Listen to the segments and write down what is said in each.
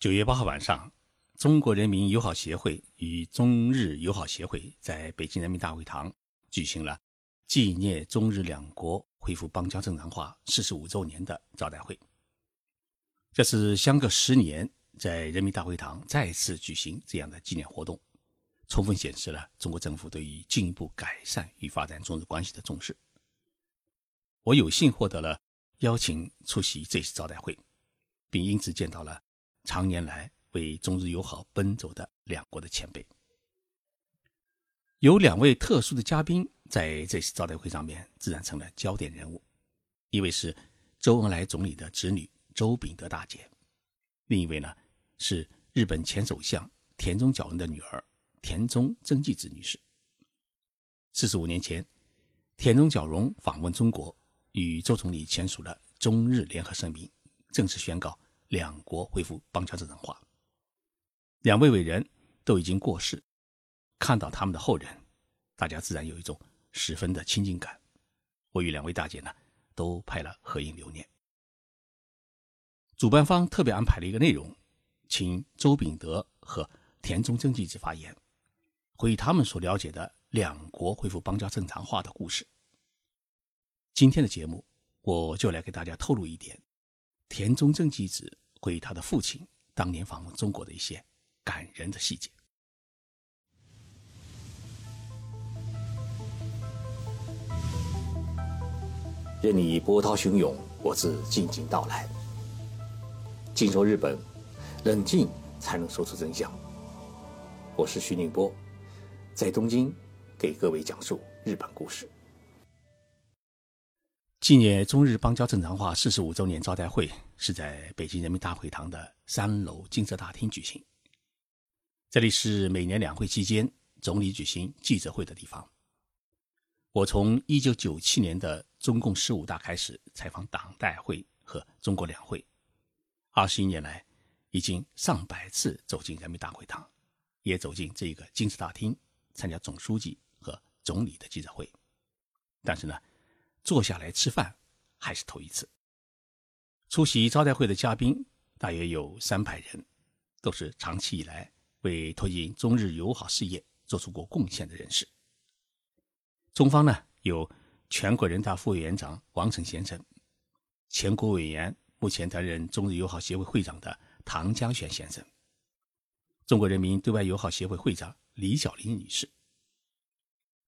九月八号晚上，中国人民友好协会与中日友好协会在北京人民大会堂举行了纪念中日两国恢复邦交正常化四十五周年的招待会。这是相隔十年，在人民大会堂再次举行这样的纪念活动，充分显示了中国政府对于进一步改善与发展中日关系的重视。我有幸获得了邀请出席这次招待会，并因此见到了。常年来为中日友好奔走的两国的前辈，有两位特殊的嘉宾在这次招待会上面自然成了焦点人物，一位是周恩来总理的侄女周秉德大姐，另一位呢是日本前首相田中角荣的女儿田中真纪子女士。四十五年前，田中角荣访问中国，与周总理签署了中日联合声明，正式宣告。两国恢复邦交正常化，两位伟人都已经过世，看到他们的后人，大家自然有一种十分的亲近感。我与两位大姐呢，都拍了合影留念。主办方特别安排了一个内容，请周秉德和田中正纪子发言，回忆他们所了解的两国恢复邦交正常化的故事。今天的节目，我就来给大家透露一点。田中正纪子回忆他的父亲当年访问中国的一些感人的细节。任你波涛汹涌，我自静静到来。静说日本，冷静才能说出真相。我是徐宁波，在东京给各位讲述日本故事。纪念中日邦交正常化四十五周年招待会是在北京人民大会堂的三楼金色大厅举行。这里是每年两会期间总理举行记者会的地方。我从一九九七年的中共十五大开始采访党代会和中国两会，二十一年来已经上百次走进人民大会堂，也走进这个金色大厅参加总书记和总理的记者会。但是呢。坐下来吃饭还是头一次。出席招待会的嘉宾大约有三百人，都是长期以来为推进中日友好事业做出过贡献的人士。中方呢有全国人大副委员长王成先生，前国委员目前担任中日友好协会会长的唐江选先生，中国人民对外友好协会会长李小林女士，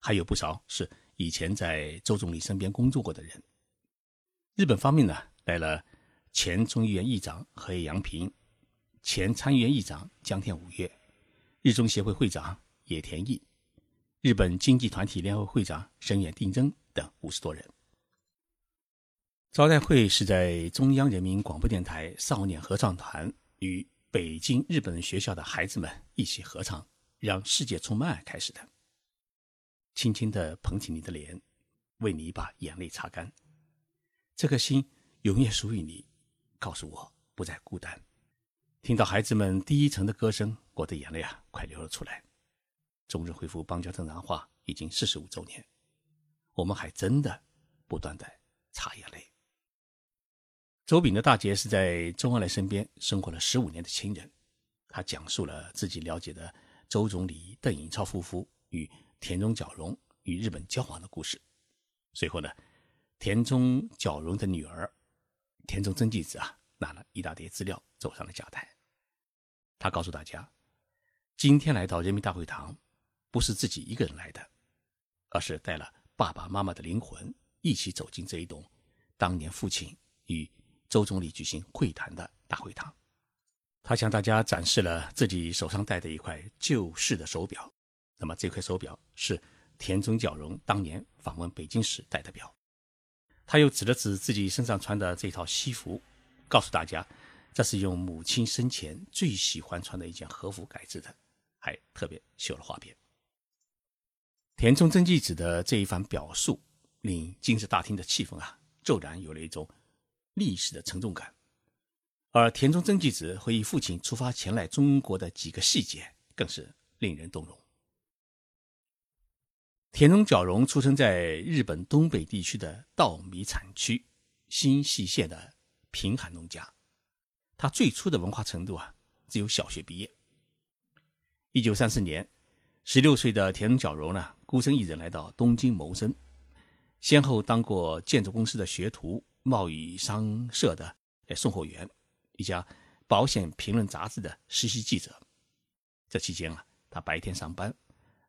还有不少是。以前在周总理身边工作过的人，日本方面呢来了前众议院议长河野洋平，前参议院议长江田五月，日中协会会长野田毅，日本经济团体联合会会长深远定真等五十多人。招待会是在中央人民广播电台少年合唱团与北京日本学校的孩子们一起合唱《让世界充满爱》开始的。轻轻地捧起你的脸，为你把眼泪擦干。这颗心永远属于你，告诉我不再孤单。听到孩子们第一层的歌声，我的眼泪啊，快流了出来。中日恢复邦交正常化已经四十五周年，我们还真的不断的擦眼泪。周炳的大姐是在周恩来身边生活了十五年的亲人，她讲述了自己了解的周总理邓颖超夫妇与。田中角荣与日本交往的故事。随后呢，田中角荣的女儿田中真纪子啊，拿了一大叠资料走上了讲台。他告诉大家，今天来到人民大会堂，不是自己一个人来的，而是带了爸爸妈妈的灵魂一起走进这一栋当年父亲与周总理举行会谈的大会堂。他向大家展示了自己手上戴的一块旧式的手表。那么这块手表是田中角荣当年访问北京时戴的表。他又指了指自己身上穿的这套西服，告诉大家，这是用母亲生前最喜欢穿的一件和服改制的，还特别绣了花边。田中真纪子的这一番表述，令金色大厅的气氛啊，骤然有了一种历史的沉重感。而田中真纪子回忆父亲出发前来中国的几个细节，更是令人动容。田中角荣出生在日本东北地区的稻米产区新细县的贫寒农家，他最初的文化程度啊，只有小学毕业。一九三四年，十六岁的田中角荣呢，孤身一人来到东京谋生，先后当过建筑公司的学徒、贸易商社的送货员、一家保险评论杂志的实习记者。这期间啊，他白天上班，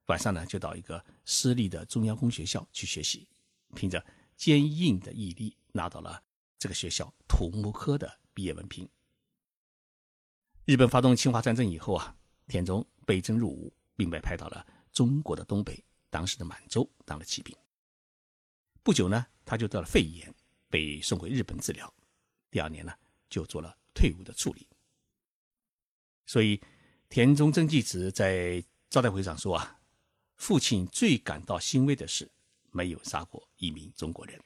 晚上呢就到一个私立的中央工学校去学习，凭着坚硬的毅力，拿到了这个学校土木科的毕业文凭。日本发动侵华战争以后啊，田中被征入伍，并被派到了中国的东北，当时的满洲当了骑兵。不久呢，他就得了肺炎，被送回日本治疗。第二年呢，就做了退伍的处理。所以。田中真纪子在招待会上说：“啊，父亲最感到欣慰的是没有杀过一名中国人。”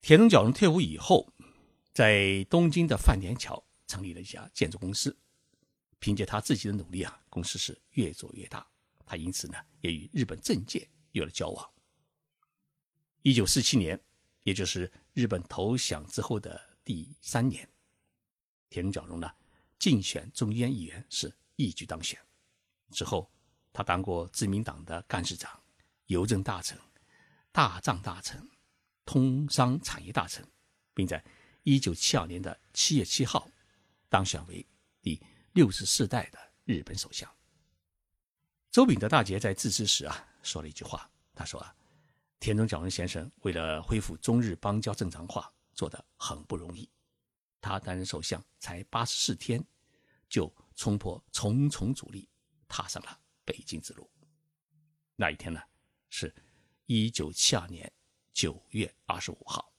田中角荣退伍以后，在东京的饭田桥成立了一家建筑公司。凭借他自己的努力啊，公司是越做越大。他因此呢，也与日本政界有了交往。一九四七年，也就是日本投降之后的第三年，田中角荣呢。竞选众议院议员是一举当选，之后他当过自民党的干事长、邮政大臣、大藏大臣、通商产业大臣，并在一九七二年的七月七号当选为第六十四代的日本首相。周秉德大杰在致辞时啊说了一句话，他说啊，田中角荣先生为了恢复中日邦交正常化，做得很不容易。他担任首相才八十四天。就冲破重重阻力，踏上了北京之路。那一天呢，是一九七二年九月二十五号。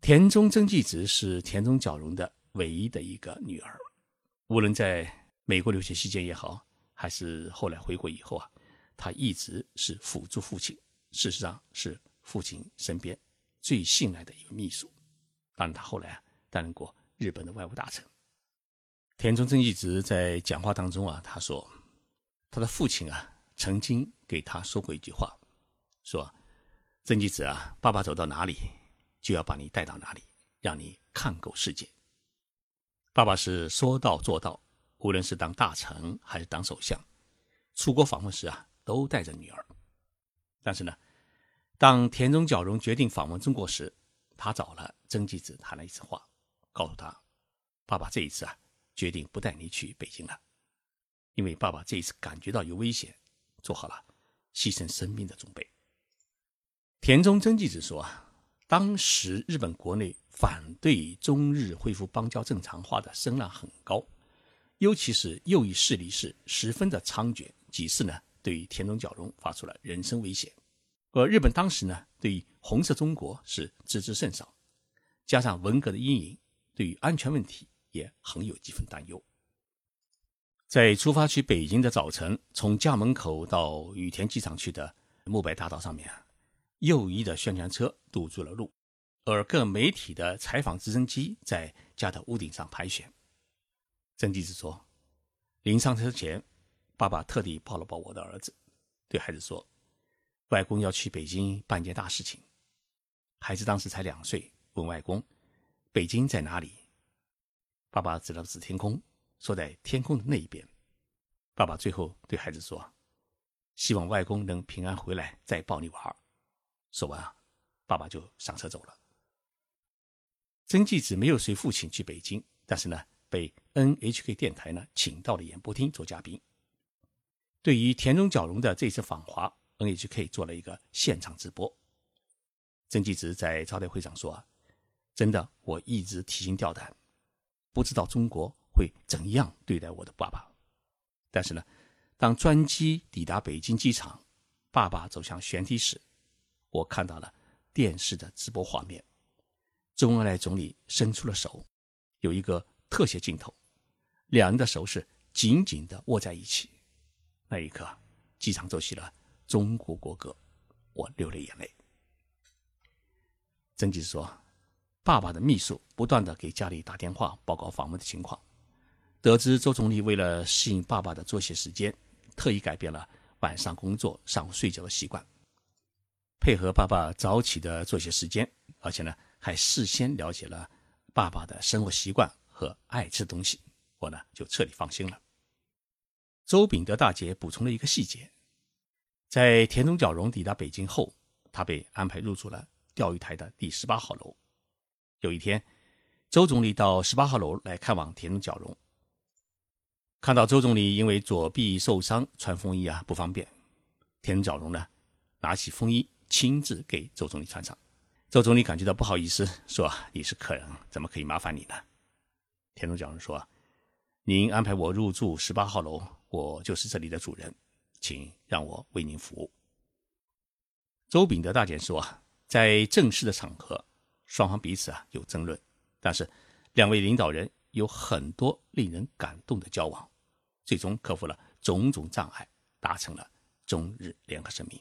田中真纪子是田中角荣的唯一的一个女儿。无论在美国留学期间也好，还是后来回国以后啊，她一直是辅助父亲，事实上是父亲身边最信赖的一个秘书。当然，她后来啊担任过日本的外务大臣。田中正一直在讲话当中啊，他说，他的父亲啊曾经给他说过一句话，说：“曾纪子啊，爸爸走到哪里，就要把你带到哪里，让你看够世界。”爸爸是说到做到，无论是当大臣还是当首相，出国访问时啊，都带着女儿。但是呢，当田中角荣决定访问中国时，他找了曾纪子谈了一次话，告诉他：“爸爸这一次啊。”决定不带你去北京了，因为爸爸这一次感觉到有危险，做好了牺牲生命的准备。田中真纪子说啊，当时日本国内反对中日恢复邦交正常化的声浪很高，尤其是右翼势力是十分的猖獗，几次呢对于田中角荣发出了人身威胁。而日本当时呢对于红色中国是知之甚少，加上文革的阴影，对于安全问题。也很有几分担忧。在出发去北京的早晨，从家门口到羽田机场去的木白大道上面，右翼的宣传车堵住了路，而各媒体的采访直升机在家的屋顶上盘旋。曾纪子说：“临上车前，爸爸特地抱了抱我的儿子，对孩子说：‘外公要去北京办件大事情。’孩子当时才两岁，问外公：‘北京在哪里？’”爸爸指了指天空，说：“在天空的那一边。”爸爸最后对孩子说：“希望外公能平安回来，再抱你玩。”说完啊，爸爸就上车走了。曾纪子没有随父亲去北京，但是呢，被 NHK 电台呢请到了演播厅做嘉宾。对于田中角荣的这次访华，NHK 做了一个现场直播。曾纪子在招待会上说：“，真的，我一直提心吊胆。”不知道中国会怎样对待我的爸爸，但是呢，当专机抵达北京机场，爸爸走向舷梯时，我看到了电视的直播画面。周恩来总理伸出了手，有一个特写镜头，两人的手是紧紧的握在一起。那一刻，机场奏起了中国国歌，我流了眼泪。曾纪说。爸爸的秘书不断的给家里打电话报告访问的情况，得知周总理为了适应爸爸的作息时间，特意改变了晚上工作、上午睡觉的习惯，配合爸爸早起的作息时间，而且呢还事先了解了爸爸的生活习惯和爱吃东西，我呢就彻底放心了。周秉德大姐补充了一个细节，在田中角荣抵达北京后，他被安排入住了钓鱼台的第十八号楼。有一天，周总理到十八号楼来看望田中角荣，看到周总理因为左臂受伤穿风衣啊不方便，田中角荣呢拿起风衣亲自给周总理穿上。周总理感觉到不好意思，说：“你是客人，怎么可以麻烦你呢？”田中角荣说：“您安排我入住十八号楼，我就是这里的主人，请让我为您服务。”周秉德大姐说：“在正式的场合，双方彼此啊有争论，但是两位领导人有很多令人感动的交往，最终克服了种种障碍，达成了中日联合声明。”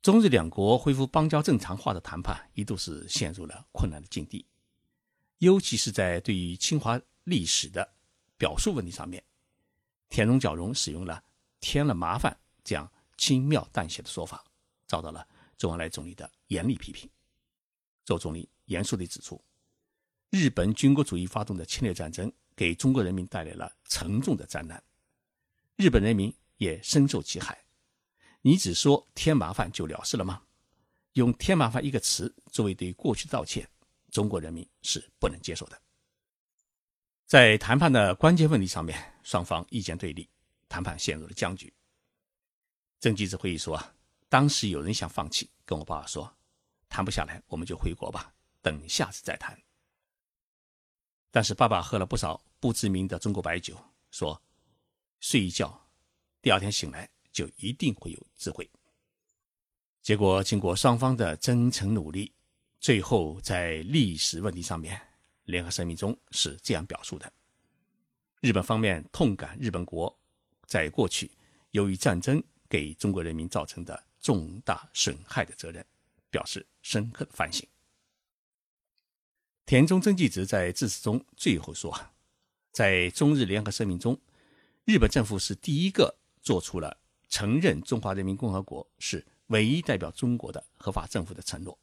中日两国恢复邦交正常化的谈判一度是陷入了困难的境地，尤其是在对于侵华历史的表述问题上面，田中角荣使用了添了麻烦这样轻描淡写的说法，遭到了周恩来总理的严厉批评。周总理严肃地指出，日本军国主义发动的侵略战争给中国人民带来了沉重的灾难，日本人民也深受其害。你只说添麻烦就了事了吗？用“添麻烦”一个词作为对过去的道歉，中国人民是不能接受的。在谈判的关键问题上面，双方意见对立，谈判陷入了僵局。政记者会议说，当时有人想放弃，跟我爸爸说，谈不下来我们就回国吧，等下次再谈。但是爸爸喝了不少不知名的中国白酒，说睡一觉，第二天醒来。就一定会有智慧。结果，经过双方的真诚努力，最后在历史问题上面，联合声明中是这样表述的：日本方面痛感日本国在过去由于战争给中国人民造成的重大损害的责任，表示深刻的反省。田中真纪子在致辞中最后说：“在中日联合声明中，日本政府是第一个做出了。”承认中华人民共和国是唯一代表中国的合法政府的承诺，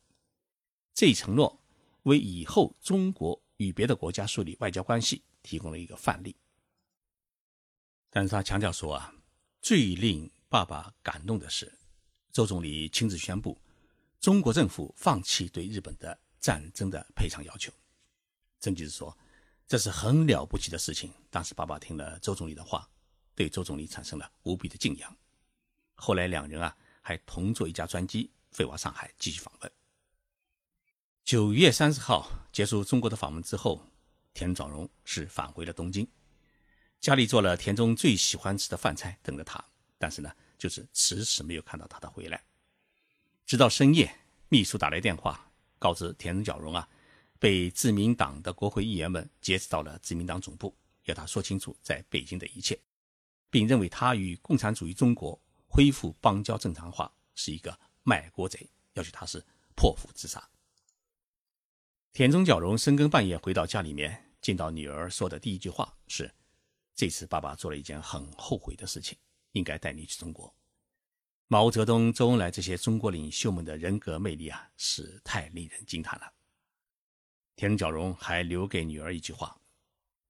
这一承诺为以后中国与别的国家树立外交关系提供了一个范例。但是他强调说啊，最令爸爸感动的是，周总理亲自宣布，中国政府放弃对日本的战争的赔偿要求。郑吉子说，这是很了不起的事情。当时爸爸听了周总理的话，对周总理产生了无比的敬仰。后来两人啊还同坐一架专机飞往上海继续访问。九月三十号结束中国的访问之后，田壮荣是返回了东京，家里做了田中最喜欢吃的饭菜等着他，但是呢就是迟迟没有看到他的回来。直到深夜，秘书打来电话告知田中角荣啊被自民党的国会议员们劫持到了自民党总部，要他说清楚在北京的一切，并认为他与共产主义中国。恢复邦交正常化是一个卖国贼，要求他是破釜自杀。田中角荣深更半夜回到家里面，见到女儿说的第一句话是：“这次爸爸做了一件很后悔的事情，应该带你去中国。”毛泽东、周恩来这些中国领袖们的人格魅力啊，是太令人惊叹了。田中角荣还留给女儿一句话：“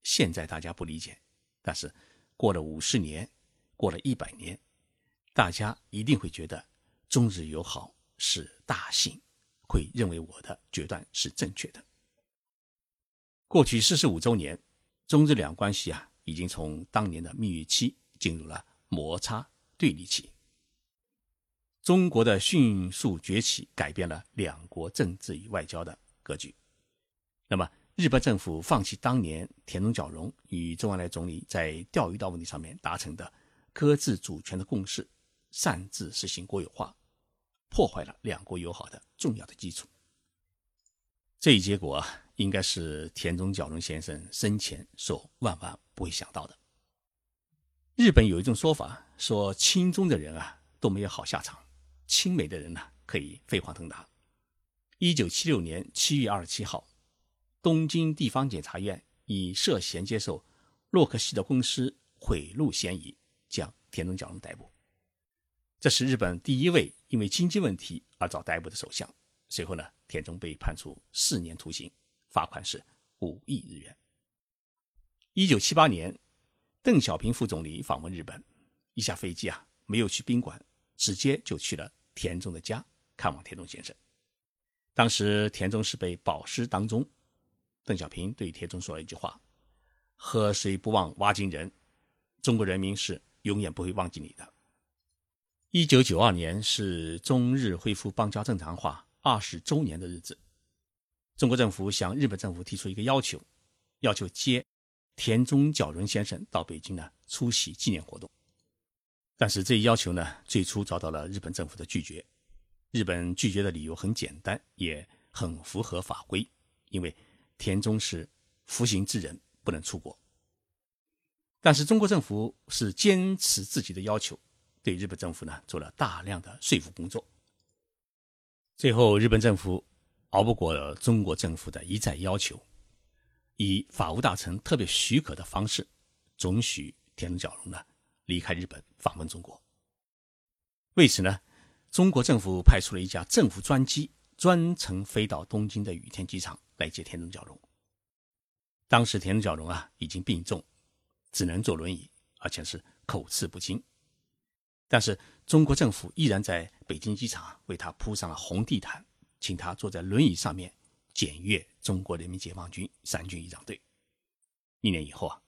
现在大家不理解，但是过了五十年，过了一百年。”大家一定会觉得中日友好是大幸，会认为我的决断是正确的。过去四十五周年，中日两关系啊，已经从当年的蜜月期进入了摩擦对立期。中国的迅速崛起改变了两国政治与外交的格局。那么，日本政府放弃当年田中角荣与周恩来总理在钓鱼岛问题上面达成的搁置主权的共识。擅自实行国有化，破坏了两国友好的重要的基础。这一结果啊，应该是田中角荣先生生前所万万不会想到的。日本有一种说法，说亲中的人啊都没有好下场，亲美的人呢可以飞黄腾达。一九七六年七月二十七号，东京地方检察院以涉嫌接受洛克希德公司贿赂嫌疑，将田中角荣逮捕。这是日本第一位因为经济问题而遭逮捕的首相。随后呢，田中被判处四年徒刑，罚款是五亿日元。一九七八年，邓小平副总理访问日本，一下飞机啊，没有去宾馆，直接就去了田中的家看望田中先生。当时田中是被保释当中，邓小平对田中说了一句话：“喝水不忘挖井人，中国人民是永远不会忘记你的。”一九九二年是中日恢复邦交正常化二十周年的日子，中国政府向日本政府提出一个要求，要求接田中角荣先生到北京呢出席纪念活动。但是这一要求呢，最初遭到了日本政府的拒绝。日本拒绝的理由很简单，也很符合法规，因为田中是服刑之人，不能出国。但是中国政府是坚持自己的要求，对日本政府呢做了大量的说服工作。最后，日本政府熬不过中国政府的一再要求，以法务大臣特别许可的方式，准许田中角荣呢离开日本访问中国。为此呢。中国政府派出了一架政府专机，专程飞到东京的羽田机场来接田中角荣。当时田中角荣啊已经病重，只能坐轮椅，而且是口齿不清。但是中国政府依然在北京机场为他铺上了红地毯，请他坐在轮椅上面检阅中国人民解放军三军仪仗队。一年以后啊，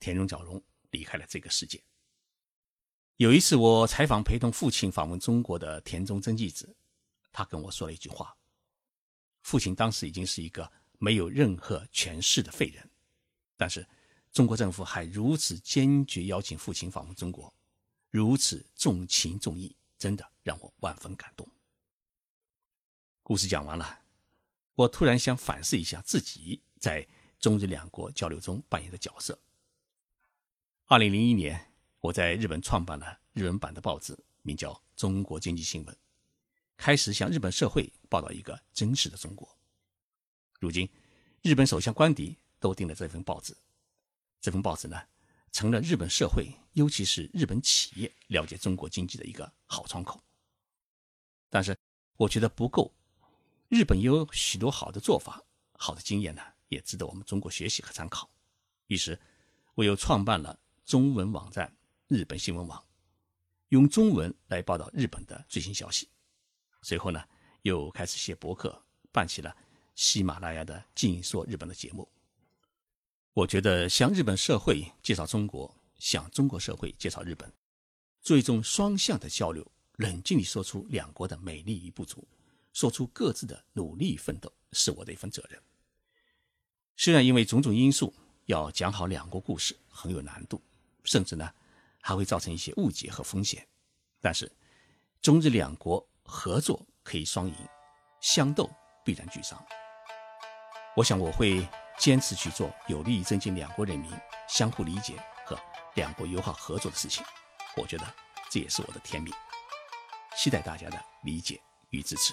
田中角荣离开了这个世界。有一次，我采访陪同父亲访问中国的田中真纪子，他跟我说了一句话：父亲当时已经是一个没有任何权势的废人，但是中国政府还如此坚决邀请父亲访问中国，如此重情重义，真的让我万分感动。故事讲完了，我突然想反思一下自己在中日两国交流中扮演的角色。二零零一年。我在日本创办了日文版的报纸，名叫《中国经济新闻》，开始向日本社会报道一个真实的中国。如今，日本首相官邸都订了这份报纸，这份报纸呢，成了日本社会，尤其是日本企业了解中国经济的一个好窗口。但是，我觉得不够，日本有许多好的做法、好的经验呢，也值得我们中国学习和参考。于是，我又创办了中文网站。日本新闻网用中文来报道日本的最新消息，随后呢，又开始写博客，办起了喜马拉雅的“静说日本”的节目。我觉得向日本社会介绍中国，向中国社会介绍日本，做一种双向的交流，冷静地说出两国的美丽与不足，说出各自的努力奋斗，是我的一份责任。虽然因为种种因素，要讲好两国故事很有难度，甚至呢。还会造成一些误解和风险，但是中日两国合作可以双赢，相斗必然俱伤。我想我会坚持去做有利于增进两国人民相互理解和两国友好合作的事情。我觉得这也是我的天命，期待大家的理解与支持。